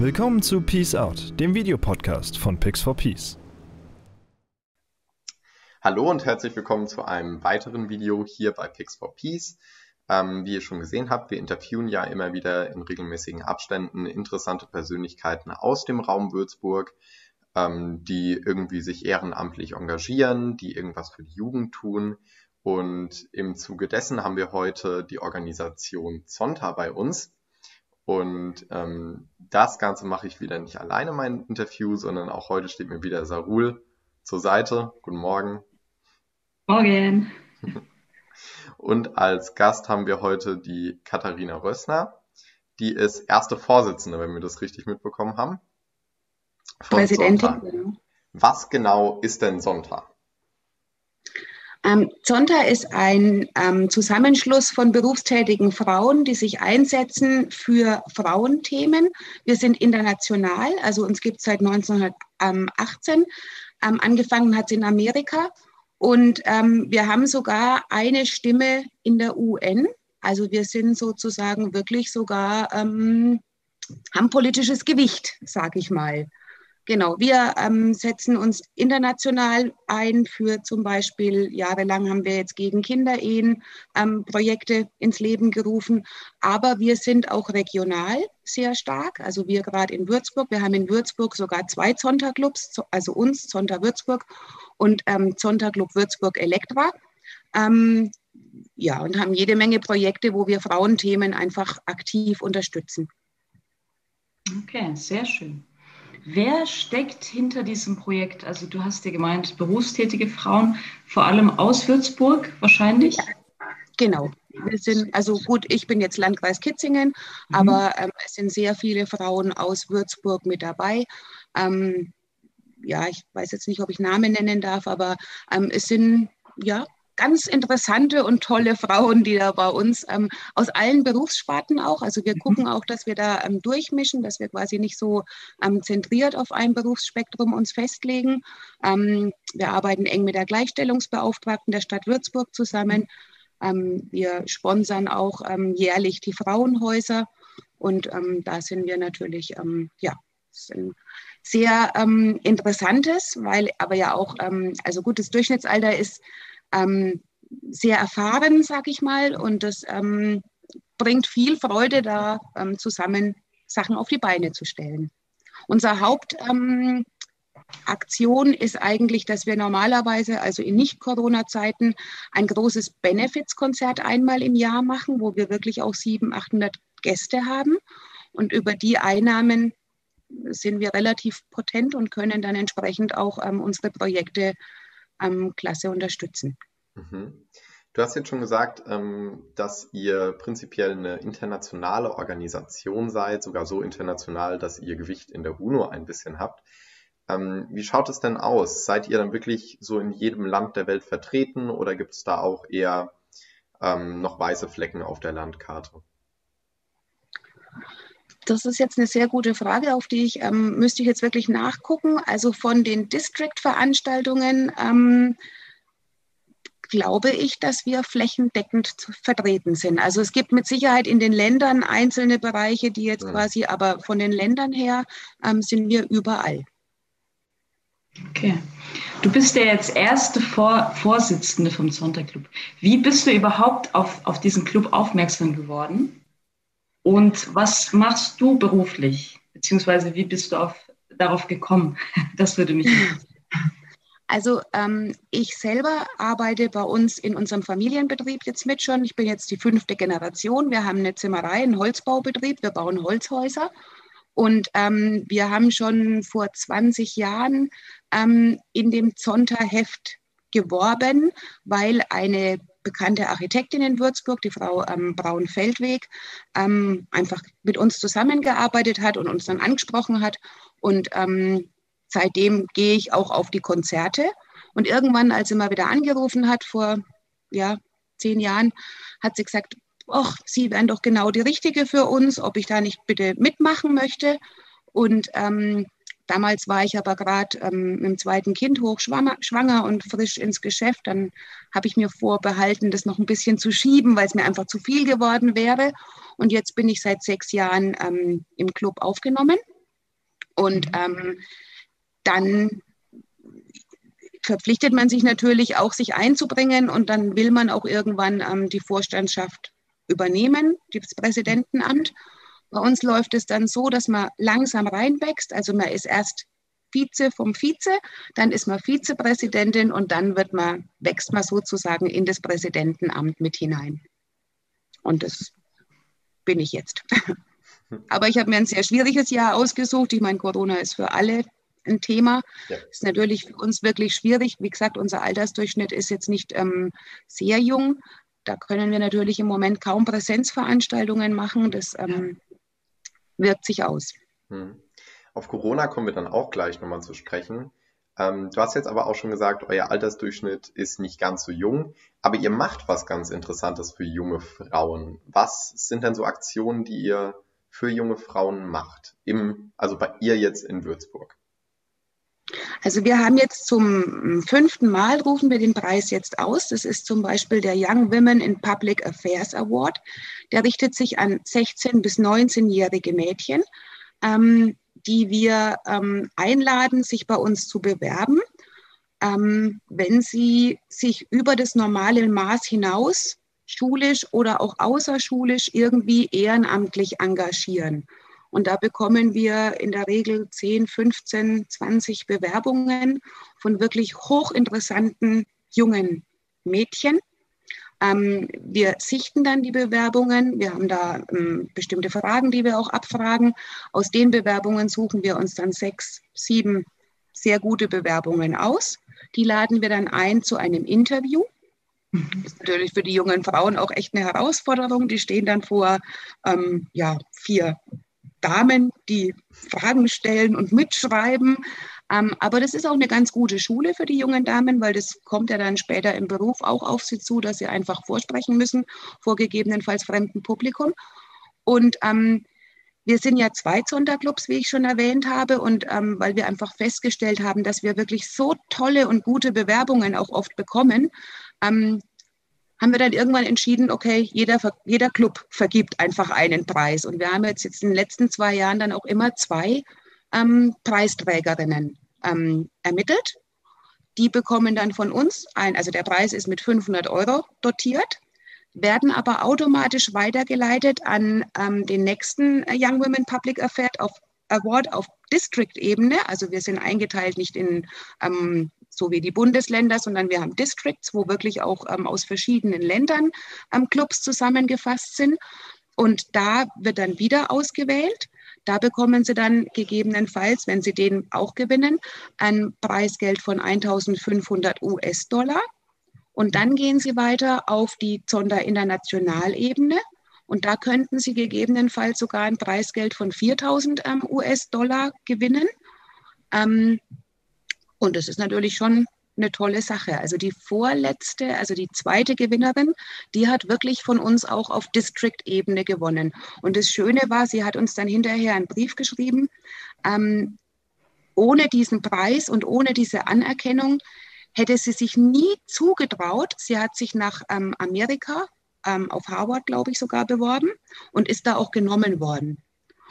Willkommen zu Peace Out, dem Videopodcast von Pix for Peace. Hallo und herzlich willkommen zu einem weiteren Video hier bei Pix for Peace. Ähm, wie ihr schon gesehen habt, wir interviewen ja immer wieder in regelmäßigen Abständen interessante Persönlichkeiten aus dem Raum Würzburg, ähm, die irgendwie sich ehrenamtlich engagieren, die irgendwas für die Jugend tun. Und im Zuge dessen haben wir heute die Organisation Zonta bei uns. Und ähm, das Ganze mache ich wieder nicht alleine, mein Interview, sondern auch heute steht mir wieder Sarul zur Seite. Guten Morgen. Morgen. Und als Gast haben wir heute die Katharina Rössner. Die ist erste Vorsitzende, wenn wir das richtig mitbekommen haben. Präsidentin. Genau. Was genau ist denn Sonntag? Ähm, Zonta ist ein ähm, Zusammenschluss von berufstätigen Frauen, die sich einsetzen für Frauenthemen. Wir sind international, also uns gibt es seit 1918. Ähm, angefangen hat es in Amerika und ähm, wir haben sogar eine Stimme in der UN. Also wir sind sozusagen wirklich sogar, ähm, haben politisches Gewicht, sage ich mal. Genau, wir ähm, setzen uns international ein für zum Beispiel, jahrelang haben wir jetzt gegen Kinderehen ähm, Projekte ins Leben gerufen, aber wir sind auch regional sehr stark. Also wir gerade in Würzburg, wir haben in Würzburg sogar zwei Zonta-Clubs, also uns, Zonta Würzburg und ähm, Zonta Club Würzburg Elektra. Ähm, ja, und haben jede Menge Projekte, wo wir Frauenthemen einfach aktiv unterstützen. Okay, sehr schön. Wer steckt hinter diesem Projekt? Also du hast ja gemeint, berufstätige Frauen, vor allem aus Würzburg wahrscheinlich? Ja, genau. Wir sind, also gut, ich bin jetzt Landkreis Kitzingen, mhm. aber ähm, es sind sehr viele Frauen aus Würzburg mit dabei. Ähm, ja, ich weiß jetzt nicht, ob ich Namen nennen darf, aber ähm, es sind ja ganz interessante und tolle Frauen, die da bei uns ähm, aus allen Berufssparten auch. Also wir mhm. gucken auch, dass wir da ähm, durchmischen, dass wir quasi nicht so ähm, zentriert auf ein Berufsspektrum uns festlegen. Ähm, wir arbeiten eng mit der Gleichstellungsbeauftragten der Stadt Würzburg zusammen. Ähm, wir sponsern auch ähm, jährlich die Frauenhäuser und da sind wir natürlich, ja, sind sehr interessantes, weil aber ja auch, also gutes Durchschnittsalter ist ähm, sehr erfahren, sag ich mal, und das ähm, bringt viel Freude, da ähm, zusammen Sachen auf die Beine zu stellen. Unser Hauptaktion ähm, ist eigentlich, dass wir normalerweise, also in Nicht-Corona-Zeiten, ein großes Benefits-Konzert einmal im Jahr machen, wo wir wirklich auch 700, 800 Gäste haben. Und über die Einnahmen sind wir relativ potent und können dann entsprechend auch ähm, unsere Projekte ähm, klasse unterstützen. Mhm. Du hast jetzt schon gesagt, ähm, dass ihr prinzipiell eine internationale Organisation seid, sogar so international, dass ihr Gewicht in der UNO ein bisschen habt. Ähm, wie schaut es denn aus? Seid ihr dann wirklich so in jedem Land der Welt vertreten oder gibt es da auch eher ähm, noch weiße Flecken auf der Landkarte? Das ist jetzt eine sehr gute Frage, auf die ich ähm, müsste ich jetzt wirklich nachgucken. Also von den District-Veranstaltungen ähm, glaube ich, dass wir flächendeckend vertreten sind. Also es gibt mit Sicherheit in den Ländern einzelne Bereiche, die jetzt quasi, aber von den Ländern her ähm, sind wir überall. Okay. Du bist ja jetzt erste Vor Vorsitzende vom Sonntagclub. Wie bist du überhaupt auf, auf diesen Club aufmerksam geworden? Und was machst du beruflich? Beziehungsweise wie bist du auf, darauf gekommen? Das würde mich interessieren. Also ähm, ich selber arbeite bei uns in unserem Familienbetrieb jetzt mit schon. Ich bin jetzt die fünfte Generation. Wir haben eine Zimmerei, einen Holzbaubetrieb. Wir bauen Holzhäuser. Und ähm, wir haben schon vor 20 Jahren ähm, in dem Zonta-Heft geworben, weil eine bekannte Architektin in Würzburg, die Frau ähm, Braun-Feldweg, ähm, einfach mit uns zusammengearbeitet hat und uns dann angesprochen hat. Und ähm, seitdem gehe ich auch auf die Konzerte. Und irgendwann, als sie mal wieder angerufen hat, vor ja, zehn Jahren, hat sie gesagt, ach, Sie wären doch genau die Richtige für uns, ob ich da nicht bitte mitmachen möchte. Und ähm, Damals war ich aber gerade ähm, mit dem zweiten Kind hochschwanger und frisch ins Geschäft. Dann habe ich mir vorbehalten, das noch ein bisschen zu schieben, weil es mir einfach zu viel geworden wäre. Und jetzt bin ich seit sechs Jahren ähm, im Club aufgenommen. Und ähm, dann verpflichtet man sich natürlich auch, sich einzubringen und dann will man auch irgendwann ähm, die Vorstandschaft übernehmen, das Präsidentenamt. Bei uns läuft es dann so, dass man langsam reinwächst. Also man ist erst Vize vom Vize, dann ist man Vizepräsidentin und dann wird man, wächst man sozusagen in das Präsidentenamt mit hinein. Und das bin ich jetzt. Aber ich habe mir ein sehr schwieriges Jahr ausgesucht. Ich meine, Corona ist für alle ein Thema. Ja. Ist natürlich für uns wirklich schwierig. Wie gesagt, unser Altersdurchschnitt ist jetzt nicht ähm, sehr jung. Da können wir natürlich im Moment kaum Präsenzveranstaltungen machen. Das ähm, wirkt sich aus. Hm. Auf Corona kommen wir dann auch gleich nochmal zu sprechen. Ähm, du hast jetzt aber auch schon gesagt, euer Altersdurchschnitt ist nicht ganz so jung, aber ihr macht was ganz Interessantes für junge Frauen. Was sind denn so Aktionen, die ihr für junge Frauen macht? Im, also bei ihr jetzt in Würzburg? Also wir haben jetzt zum fünften Mal rufen wir den Preis jetzt aus. Das ist zum Beispiel der Young Women in Public Affairs Award. Der richtet sich an 16 bis 19-jährige Mädchen, ähm, die wir ähm, einladen, sich bei uns zu bewerben, ähm, wenn sie sich über das normale Maß hinaus schulisch oder auch außerschulisch irgendwie ehrenamtlich engagieren. Und da bekommen wir in der Regel 10, 15, 20 Bewerbungen von wirklich hochinteressanten jungen Mädchen. Ähm, wir sichten dann die Bewerbungen. Wir haben da ähm, bestimmte Fragen, die wir auch abfragen. Aus den Bewerbungen suchen wir uns dann sechs, sieben sehr gute Bewerbungen aus. Die laden wir dann ein zu einem Interview. Das ist natürlich für die jungen Frauen auch echt eine Herausforderung. Die stehen dann vor ähm, ja, vier Damen, die Fragen stellen und mitschreiben. Ähm, aber das ist auch eine ganz gute Schule für die jungen Damen, weil das kommt ja dann später im Beruf auch auf sie zu, dass sie einfach vorsprechen müssen vor gegebenenfalls fremdem Publikum. Und ähm, wir sind ja zwei Sonderclubs, wie ich schon erwähnt habe, und ähm, weil wir einfach festgestellt haben, dass wir wirklich so tolle und gute Bewerbungen auch oft bekommen, ähm, haben wir dann irgendwann entschieden, okay, jeder, jeder Club vergibt einfach einen Preis. Und wir haben jetzt, jetzt in den letzten zwei Jahren dann auch immer zwei ähm, Preisträgerinnen ähm, ermittelt. Die bekommen dann von uns ein, also der Preis ist mit 500 Euro dotiert, werden aber automatisch weitergeleitet an ähm, den nächsten Young Women Public Affairs auf Award auf District-Ebene. Also wir sind eingeteilt nicht in ähm, so wie die Bundesländer, sondern wir haben Districts, wo wirklich auch ähm, aus verschiedenen Ländern ähm, Clubs zusammengefasst sind. Und da wird dann wieder ausgewählt. Da bekommen Sie dann gegebenenfalls, wenn Sie den auch gewinnen, ein Preisgeld von 1500 US-Dollar. Und dann gehen Sie weiter auf die Zonder Internationalebene. Und da könnten Sie gegebenenfalls sogar ein Preisgeld von 4000 ähm, US-Dollar gewinnen. Ähm, und das ist natürlich schon eine tolle Sache. Also die vorletzte, also die zweite Gewinnerin, die hat wirklich von uns auch auf District-Ebene gewonnen. Und das Schöne war, sie hat uns dann hinterher einen Brief geschrieben. Ähm, ohne diesen Preis und ohne diese Anerkennung hätte sie sich nie zugetraut. Sie hat sich nach ähm, Amerika, ähm, auf Harvard, glaube ich, sogar beworben und ist da auch genommen worden.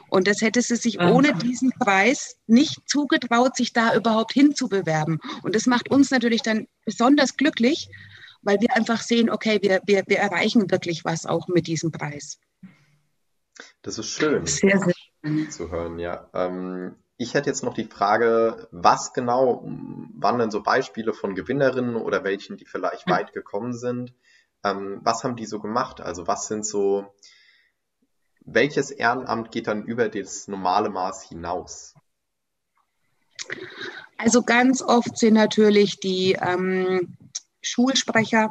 Und das hätte sie sich ohne diesen Preis nicht zugetraut, sich da überhaupt hinzubewerben. Und das macht uns natürlich dann besonders glücklich, weil wir einfach sehen, okay, wir, wir, wir erreichen wirklich was auch mit diesem Preis. Das ist schön sehr, sehr schön. zu hören, ja. Ähm, ich hätte jetzt noch die Frage, was genau waren denn so Beispiele von Gewinnerinnen oder welchen, die vielleicht weit gekommen sind? Ähm, was haben die so gemacht? Also was sind so welches Ehrenamt geht dann über das normale Maß hinaus? Also ganz oft sind natürlich die ähm, Schulsprecher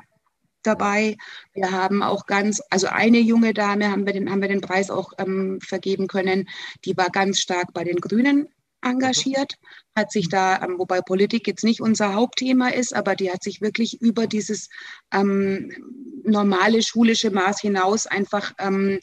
dabei. Wir haben auch ganz, also eine junge Dame haben wir den, haben wir den Preis auch ähm, vergeben können, die war ganz stark bei den Grünen engagiert, hat sich da, ähm, wobei Politik jetzt nicht unser Hauptthema ist, aber die hat sich wirklich über dieses ähm, normale schulische Maß hinaus einfach ähm,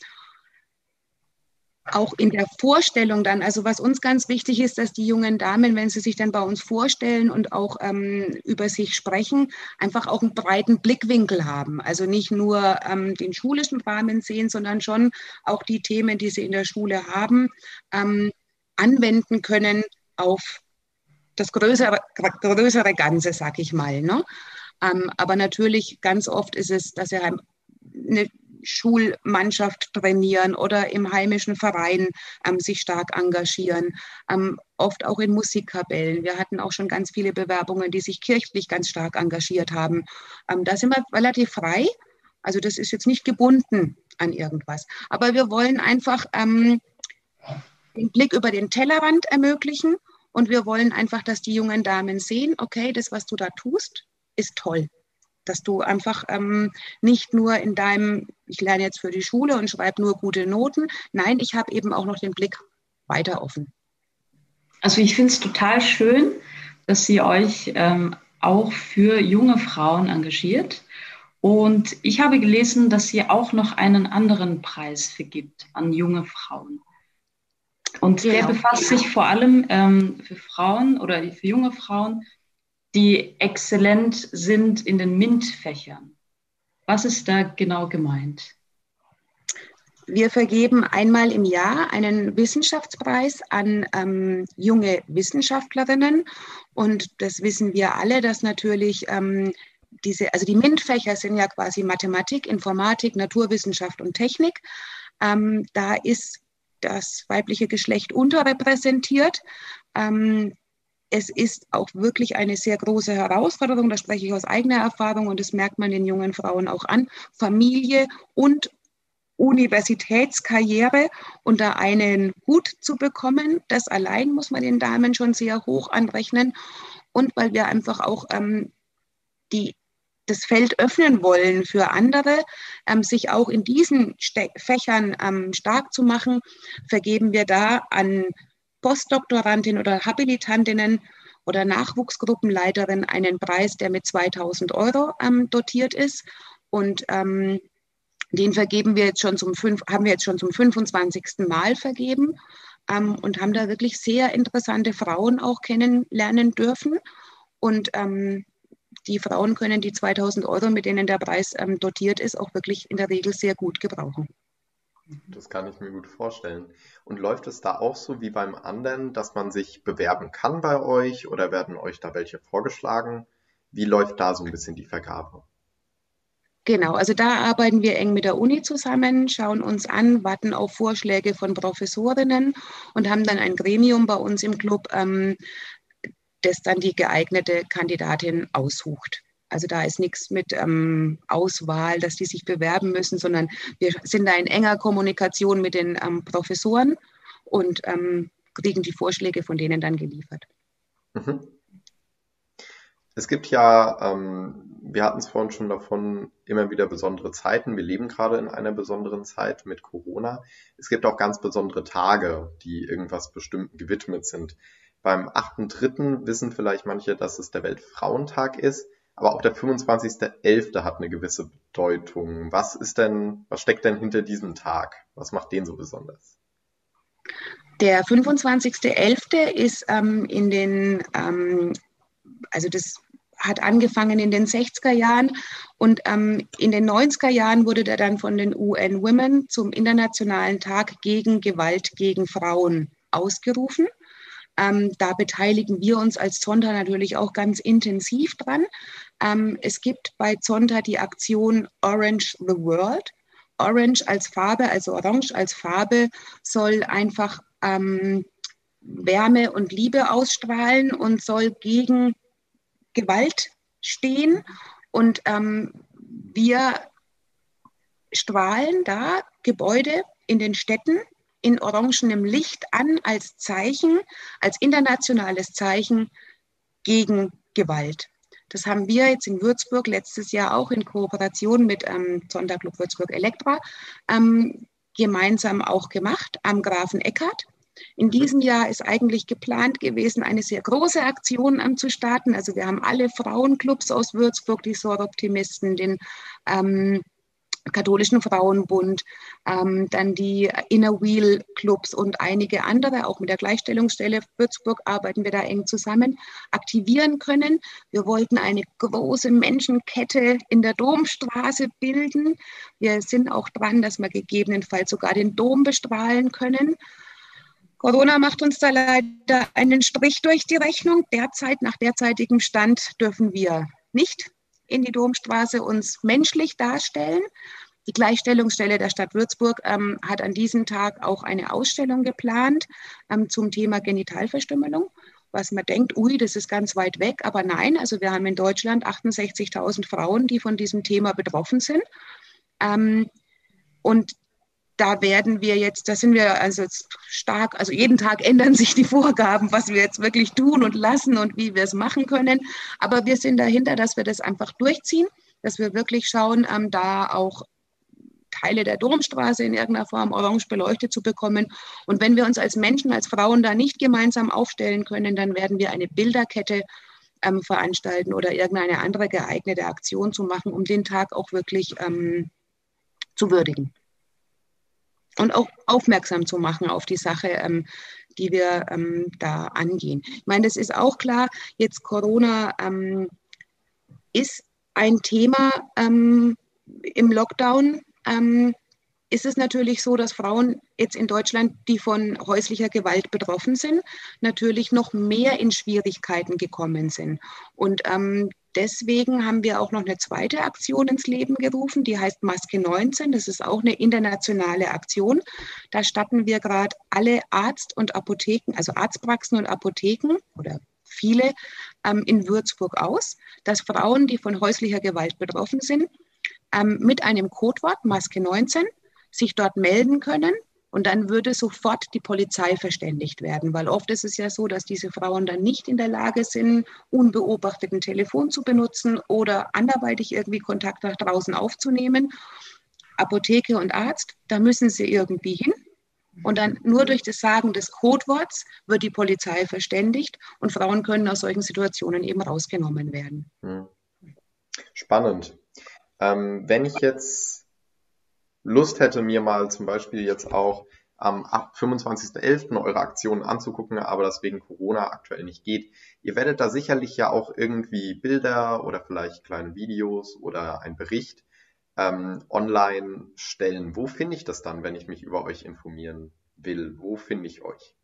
auch in der Vorstellung dann, also was uns ganz wichtig ist, dass die jungen Damen, wenn sie sich dann bei uns vorstellen und auch ähm, über sich sprechen, einfach auch einen breiten Blickwinkel haben. Also nicht nur ähm, den schulischen Rahmen sehen, sondern schon auch die Themen, die sie in der Schule haben, ähm, anwenden können auf das größere, größere Ganze, sag ich mal. Ne? Ähm, aber natürlich ganz oft ist es, dass er eine Schulmannschaft trainieren oder im heimischen Verein ähm, sich stark engagieren, ähm, oft auch in Musikkapellen. Wir hatten auch schon ganz viele Bewerbungen, die sich kirchlich ganz stark engagiert haben. Ähm, da sind wir relativ frei. Also das ist jetzt nicht gebunden an irgendwas. Aber wir wollen einfach ähm, den Blick über den Tellerrand ermöglichen und wir wollen einfach, dass die jungen Damen sehen, okay, das, was du da tust, ist toll dass du einfach ähm, nicht nur in deinem, ich lerne jetzt für die Schule und schreibe nur gute Noten. Nein, ich habe eben auch noch den Blick weiter offen. Also ich finde es total schön, dass Sie euch ähm, auch für junge Frauen engagiert. Und ich habe gelesen, dass sie auch noch einen anderen Preis vergibt an junge Frauen. Und genau. der befasst sich vor allem ähm, für Frauen oder für junge Frauen die exzellent sind in den MINT-Fächern. Was ist da genau gemeint? Wir vergeben einmal im Jahr einen Wissenschaftspreis an ähm, junge Wissenschaftlerinnen. Und das wissen wir alle, dass natürlich ähm, diese, also die MINT-Fächer sind ja quasi Mathematik, Informatik, Naturwissenschaft und Technik. Ähm, da ist das weibliche Geschlecht unterrepräsentiert. Ähm, es ist auch wirklich eine sehr große Herausforderung, da spreche ich aus eigener Erfahrung und das merkt man den jungen Frauen auch an, Familie und Universitätskarriere unter einen Hut zu bekommen. Das allein muss man den Damen schon sehr hoch anrechnen. Und weil wir einfach auch ähm, die, das Feld öffnen wollen für andere, ähm, sich auch in diesen Ste Fächern ähm, stark zu machen, vergeben wir da an Postdoktorandinnen oder Habilitantinnen oder Nachwuchsgruppenleiterin einen Preis, der mit 2000 Euro ähm, dotiert ist. Und ähm, den vergeben wir jetzt schon zum fünf, haben wir jetzt schon zum 25. Mal vergeben ähm, und haben da wirklich sehr interessante Frauen auch kennenlernen dürfen. Und ähm, die Frauen können die 2000 Euro, mit denen der Preis ähm, dotiert ist, auch wirklich in der Regel sehr gut gebrauchen. Das kann ich mir gut vorstellen. Und läuft es da auch so wie beim anderen, dass man sich bewerben kann bei euch oder werden euch da welche vorgeschlagen? Wie läuft da so ein bisschen die Vergabe? Genau, also da arbeiten wir eng mit der Uni zusammen, schauen uns an, warten auf Vorschläge von Professorinnen und haben dann ein Gremium bei uns im Club, ähm, das dann die geeignete Kandidatin aussucht. Also da ist nichts mit ähm, Auswahl, dass die sich bewerben müssen, sondern wir sind da in enger Kommunikation mit den ähm, Professoren und ähm, kriegen die Vorschläge von denen dann geliefert. Mhm. Es gibt ja, ähm, wir hatten es vorhin schon davon, immer wieder besondere Zeiten. Wir leben gerade in einer besonderen Zeit mit Corona. Es gibt auch ganz besondere Tage, die irgendwas Bestimmten gewidmet sind. Beim 8.3. wissen vielleicht manche, dass es der Weltfrauentag ist. Aber auch der 25.11. hat eine gewisse Bedeutung. Was ist denn, was steckt denn hinter diesem Tag? Was macht den so besonders? Der 25.11. ist ähm, in den, ähm, also das hat angefangen in den 60er Jahren und ähm, in den 90er Jahren wurde der dann von den UN Women zum Internationalen Tag gegen Gewalt gegen Frauen ausgerufen. Ähm, da beteiligen wir uns als Zonta natürlich auch ganz intensiv dran. Ähm, es gibt bei Zonta die Aktion Orange the World. Orange als Farbe, also Orange als Farbe, soll einfach ähm, Wärme und Liebe ausstrahlen und soll gegen Gewalt stehen. Und ähm, wir strahlen da Gebäude in den Städten in orangenem Licht an als Zeichen, als internationales Zeichen gegen Gewalt. Das haben wir jetzt in Würzburg letztes Jahr auch in Kooperation mit ähm, Sonderclub Würzburg Elektra ähm, gemeinsam auch gemacht am Grafen Eckert. In diesem Jahr ist eigentlich geplant gewesen, eine sehr große Aktion ähm, zu starten. Also wir haben alle Frauenclubs aus Würzburg, die Soroptimisten, den ähm, katholischen Frauenbund, ähm, dann die Inner Wheel Clubs und einige andere, auch mit der Gleichstellungsstelle Würzburg arbeiten wir da eng zusammen, aktivieren können. Wir wollten eine große Menschenkette in der Domstraße bilden. Wir sind auch dran, dass wir gegebenenfalls sogar den Dom bestrahlen können. Corona macht uns da leider einen Strich durch die Rechnung. Derzeit, nach derzeitigem Stand, dürfen wir nicht in die Domstraße uns menschlich darstellen. Die Gleichstellungsstelle der Stadt Würzburg ähm, hat an diesem Tag auch eine Ausstellung geplant ähm, zum Thema Genitalverstümmelung, was man denkt, ui, das ist ganz weit weg. Aber nein, also wir haben in Deutschland 68.000 Frauen, die von diesem Thema betroffen sind. Ähm, und da werden wir jetzt, da sind wir also stark, also jeden Tag ändern sich die Vorgaben, was wir jetzt wirklich tun und lassen und wie wir es machen können. Aber wir sind dahinter, dass wir das einfach durchziehen, dass wir wirklich schauen, ähm, da auch Teile der Domstraße in irgendeiner Form orange beleuchtet zu bekommen. Und wenn wir uns als Menschen, als Frauen da nicht gemeinsam aufstellen können, dann werden wir eine Bilderkette ähm, veranstalten oder irgendeine andere geeignete Aktion zu machen, um den Tag auch wirklich ähm, zu würdigen und auch aufmerksam zu machen auf die Sache, ähm, die wir ähm, da angehen. Ich meine, das ist auch klar, jetzt Corona ähm, ist ein Thema ähm, im Lockdown. Ähm, ist es natürlich so, dass Frauen jetzt in Deutschland, die von häuslicher Gewalt betroffen sind, natürlich noch mehr in Schwierigkeiten gekommen sind. Und ähm, deswegen haben wir auch noch eine zweite Aktion ins Leben gerufen, die heißt Maske 19. Das ist auch eine internationale Aktion. Da statten wir gerade alle Arzt- und Apotheken, also Arztpraxen und Apotheken oder viele ähm, in Würzburg aus, dass Frauen, die von häuslicher Gewalt betroffen sind, ähm, mit einem Codewort Maske 19 sich dort melden können und dann würde sofort die Polizei verständigt werden, weil oft ist es ja so, dass diese Frauen dann nicht in der Lage sind, unbeobachtet ein Telefon zu benutzen oder anderweitig irgendwie Kontakt nach draußen aufzunehmen. Apotheke und Arzt, da müssen sie irgendwie hin. Und dann nur durch das Sagen des Codeworts wird die Polizei verständigt und Frauen können aus solchen Situationen eben rausgenommen werden. Hm. Spannend. Ähm, wenn ich jetzt Lust hätte, mir mal zum Beispiel jetzt auch am 25.11. eure Aktionen anzugucken, aber das wegen Corona aktuell nicht geht. Ihr werdet da sicherlich ja auch irgendwie Bilder oder vielleicht kleine Videos oder ein Bericht ähm, online stellen. Wo finde ich das dann, wenn ich mich über euch informieren will? Wo finde ich euch?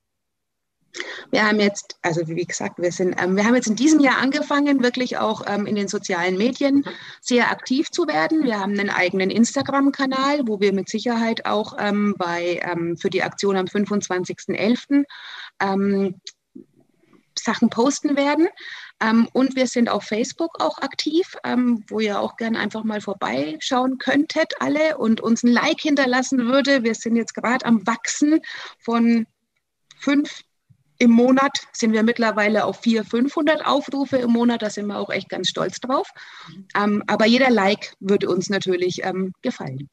Wir haben jetzt, also wie gesagt, wir sind, ähm, wir haben jetzt in diesem Jahr angefangen, wirklich auch ähm, in den sozialen Medien sehr aktiv zu werden. Wir haben einen eigenen Instagram-Kanal, wo wir mit Sicherheit auch ähm, bei, ähm, für die Aktion am 25.11. Ähm, Sachen posten werden. Ähm, und wir sind auf Facebook auch aktiv, wo ihr auch gerne einfach mal vorbeischauen könntet alle und uns ein Like hinterlassen würde. Wir sind jetzt gerade am Wachsen von fünf im Monat sind wir mittlerweile auf 400, 500 Aufrufe im Monat. Da sind wir auch echt ganz stolz drauf. Ähm, aber jeder Like würde uns natürlich ähm, gefallen.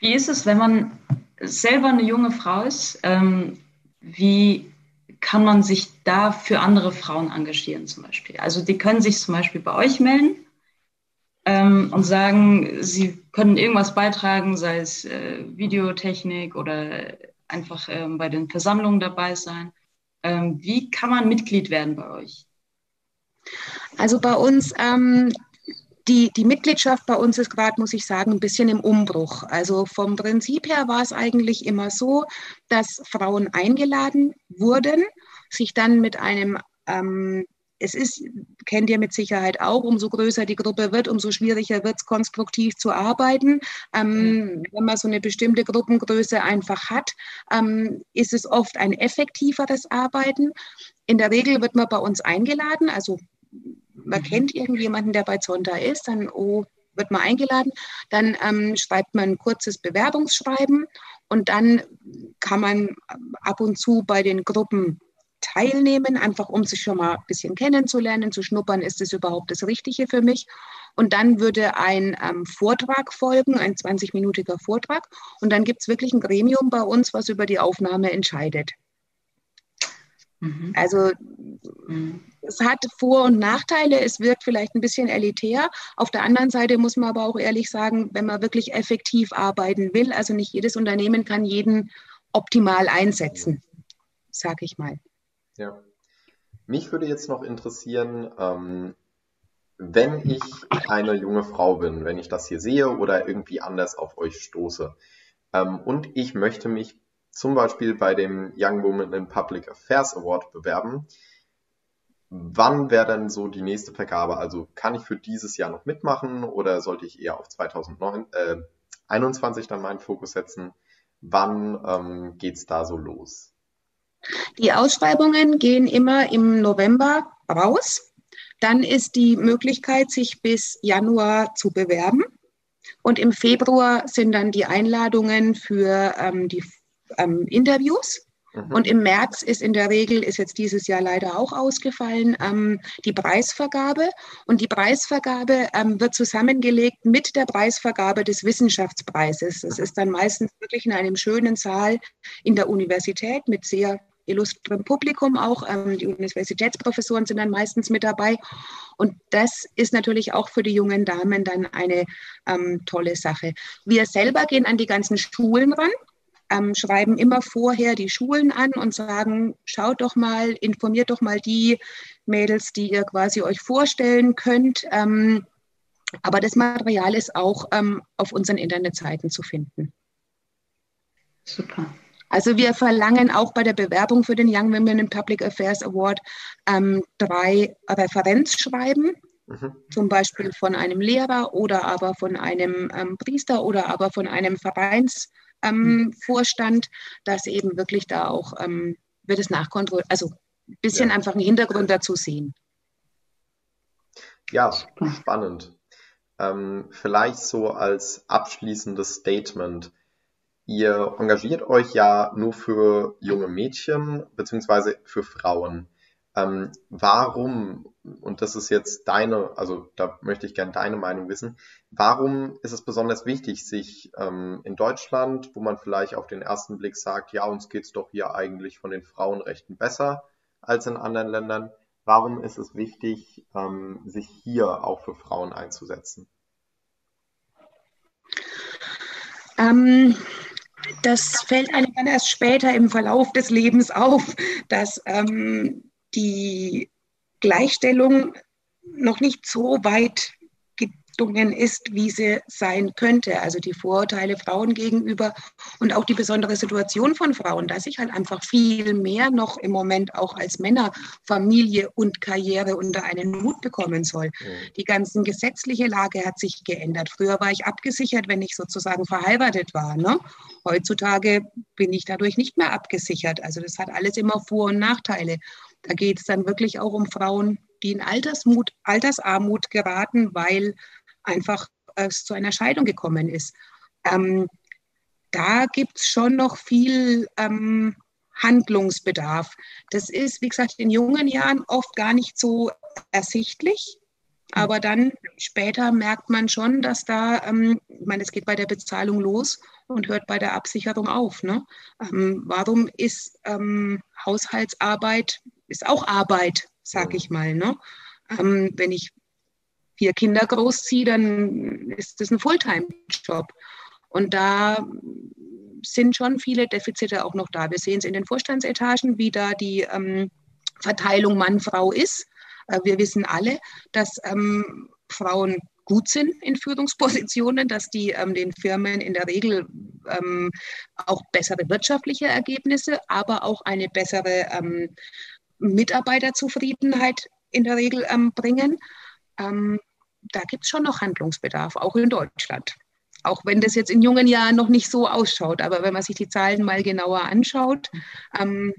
Wie ist es, wenn man selber eine junge Frau ist? Ähm, wie kann man sich da für andere Frauen engagieren zum Beispiel? Also die können sich zum Beispiel bei euch melden ähm, und sagen, sie können irgendwas beitragen, sei es äh, Videotechnik oder einfach ähm, bei den Versammlungen dabei sein. Ähm, wie kann man Mitglied werden bei euch? Also bei uns, ähm, die, die Mitgliedschaft bei uns ist gerade, muss ich sagen, ein bisschen im Umbruch. Also vom Prinzip her war es eigentlich immer so, dass Frauen eingeladen wurden, sich dann mit einem ähm, es ist, kennt ihr mit Sicherheit auch, umso größer die Gruppe wird, umso schwieriger wird es, konstruktiv zu arbeiten. Ähm, wenn man so eine bestimmte Gruppengröße einfach hat, ähm, ist es oft ein effektiveres Arbeiten. In der Regel wird man bei uns eingeladen, also man mhm. kennt irgendjemanden, der bei Zonta ist, dann oh, wird man eingeladen, dann ähm, schreibt man ein kurzes Bewerbungsschreiben und dann kann man ab und zu bei den Gruppen teilnehmen, einfach um sich schon mal ein bisschen kennenzulernen, zu schnuppern, ist es überhaupt das Richtige für mich. Und dann würde ein ähm, Vortrag folgen, ein 20-minütiger Vortrag. Und dann gibt es wirklich ein Gremium bei uns, was über die Aufnahme entscheidet. Mhm. Also mhm. es hat Vor- und Nachteile, es wirkt vielleicht ein bisschen elitär. Auf der anderen Seite muss man aber auch ehrlich sagen, wenn man wirklich effektiv arbeiten will, also nicht jedes Unternehmen kann jeden optimal einsetzen, sage ich mal. Ja. Mich würde jetzt noch interessieren, ähm, wenn ich eine junge Frau bin, wenn ich das hier sehe oder irgendwie anders auf euch stoße ähm, und ich möchte mich zum Beispiel bei dem Young Women in Public Affairs Award bewerben. Wann wäre denn so die nächste Vergabe? Also kann ich für dieses Jahr noch mitmachen oder sollte ich eher auf 2021 äh, dann meinen Fokus setzen? Wann ähm, es da so los? Die Ausschreibungen gehen immer im November raus. Dann ist die Möglichkeit, sich bis Januar zu bewerben. Und im Februar sind dann die Einladungen für ähm, die ähm, Interviews. Mhm. Und im März ist in der Regel, ist jetzt dieses Jahr leider auch ausgefallen, ähm, die Preisvergabe. Und die Preisvergabe ähm, wird zusammengelegt mit der Preisvergabe des Wissenschaftspreises. Das ist dann meistens wirklich in einem schönen Saal in der Universität mit sehr illustrem Publikum auch. Ähm, die Universitätsprofessoren sind dann meistens mit dabei. Und das ist natürlich auch für die jungen Damen dann eine ähm, tolle Sache. Wir selber gehen an die ganzen Schulen ran ähm, schreiben immer vorher die Schulen an und sagen, schaut doch mal, informiert doch mal die Mädels, die ihr quasi euch vorstellen könnt. Ähm, aber das Material ist auch ähm, auf unseren Internetseiten zu finden. Super. Also wir verlangen auch bei der Bewerbung für den Young Women in Public Affairs Award ähm, drei Referenzschreiben, mhm. zum Beispiel von einem Lehrer oder aber von einem ähm, Priester oder aber von einem Vereins ähm, mhm. Dass eben wirklich da auch ähm, wird es nachkontrolliert, also ein bisschen ja. einfach einen Hintergrund dazu sehen. Ja, spannend. Ähm, vielleicht so als abschließendes Statement. Ihr engagiert euch ja nur für junge Mädchen beziehungsweise für Frauen. Ähm, warum, und das ist jetzt deine, also da möchte ich gerne deine Meinung wissen, warum ist es besonders wichtig, sich ähm, in Deutschland, wo man vielleicht auf den ersten Blick sagt, ja, uns geht's doch hier eigentlich von den Frauenrechten besser als in anderen Ländern, warum ist es wichtig, ähm, sich hier auch für Frauen einzusetzen? Ähm, das fällt einem dann erst später im Verlauf des Lebens auf, dass ähm, die Gleichstellung noch nicht so weit gedungen ist, wie sie sein könnte. Also die Vorurteile Frauen gegenüber und auch die besondere Situation von Frauen, dass ich halt einfach viel mehr noch im Moment auch als Männer Familie und Karriere unter einen Hut bekommen soll. Die ganze gesetzliche Lage hat sich geändert. Früher war ich abgesichert, wenn ich sozusagen verheiratet war. Ne? Heutzutage bin ich dadurch nicht mehr abgesichert. Also das hat alles immer Vor- und Nachteile. Da geht es dann wirklich auch um Frauen, die in Altersmut, Altersarmut geraten, weil einfach es zu einer Scheidung gekommen ist. Ähm, da gibt es schon noch viel ähm, Handlungsbedarf. Das ist, wie gesagt, in jungen Jahren oft gar nicht so ersichtlich. Aber dann später merkt man schon, dass da, ähm, ich meine, es geht bei der Bezahlung los und hört bei der Absicherung auf. Ne? Ähm, warum ist ähm, Haushaltsarbeit, ist auch Arbeit, sag ich mal. Ne? Ähm, wenn ich vier Kinder großziehe, dann ist das ein Fulltime-Job. Und da sind schon viele Defizite auch noch da. Wir sehen es in den Vorstandsetagen, wie da die ähm, Verteilung Mann-Frau ist. Äh, wir wissen alle, dass ähm, Frauen gut sind in Führungspositionen, dass die ähm, den Firmen in der Regel ähm, auch bessere wirtschaftliche Ergebnisse, aber auch eine bessere ähm, Mitarbeiterzufriedenheit in der Regel ähm, bringen. Da gibt es schon noch Handlungsbedarf, auch in Deutschland. Auch wenn das jetzt in jungen Jahren noch nicht so ausschaut, aber wenn man sich die Zahlen mal genauer anschaut, ähm,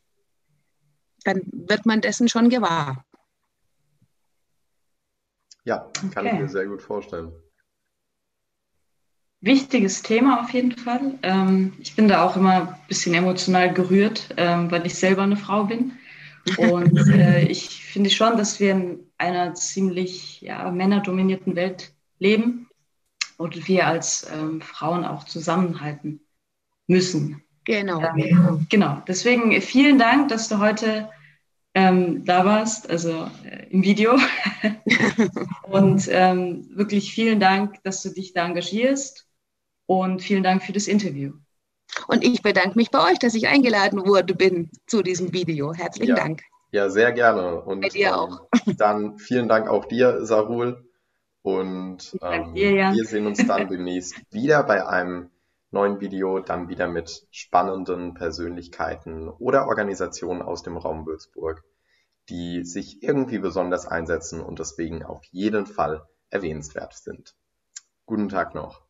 dann wird man dessen schon gewahr. Ja, kann okay. ich mir sehr gut vorstellen. Wichtiges Thema auf jeden Fall. Ähm, ich bin da auch immer ein bisschen emotional gerührt, ähm, weil ich selber eine Frau bin. Und äh, ich finde schon, dass wir in einer ziemlich ja, männerdominierten Welt leben und wir als ähm, Frauen auch zusammenhalten müssen. Genau. Ähm, genau. Deswegen vielen Dank, dass du heute ähm, da warst, also äh, im Video. und ähm, wirklich vielen Dank, dass du dich da engagierst und vielen Dank für das Interview. Und ich bedanke mich bei euch, dass ich eingeladen wurde bin zu diesem Video. Herzlichen ja. Dank. Ja, sehr gerne. Und bei dir ähm, auch. dann vielen Dank auch dir, Sarul. Und ähm, dir, ja. wir sehen uns dann demnächst wieder bei einem neuen Video dann wieder mit spannenden Persönlichkeiten oder Organisationen aus dem Raum Würzburg, die sich irgendwie besonders einsetzen und deswegen auf jeden Fall erwähnenswert sind. Guten Tag noch.